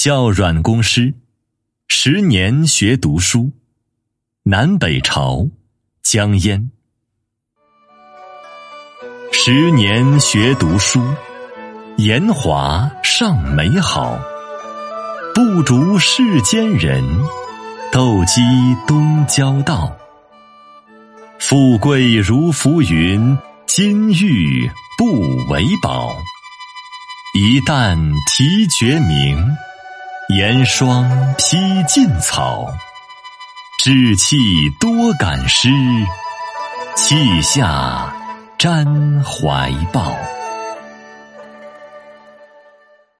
孝阮公诗，十年学读书。南北朝，江淹。十年学读书，言华尚美好。不逐世间人，斗鸡东郊道。富贵如浮云，金玉不为宝。一旦啼绝鸣，严霜披劲草。志气多感诗，气下沾怀抱。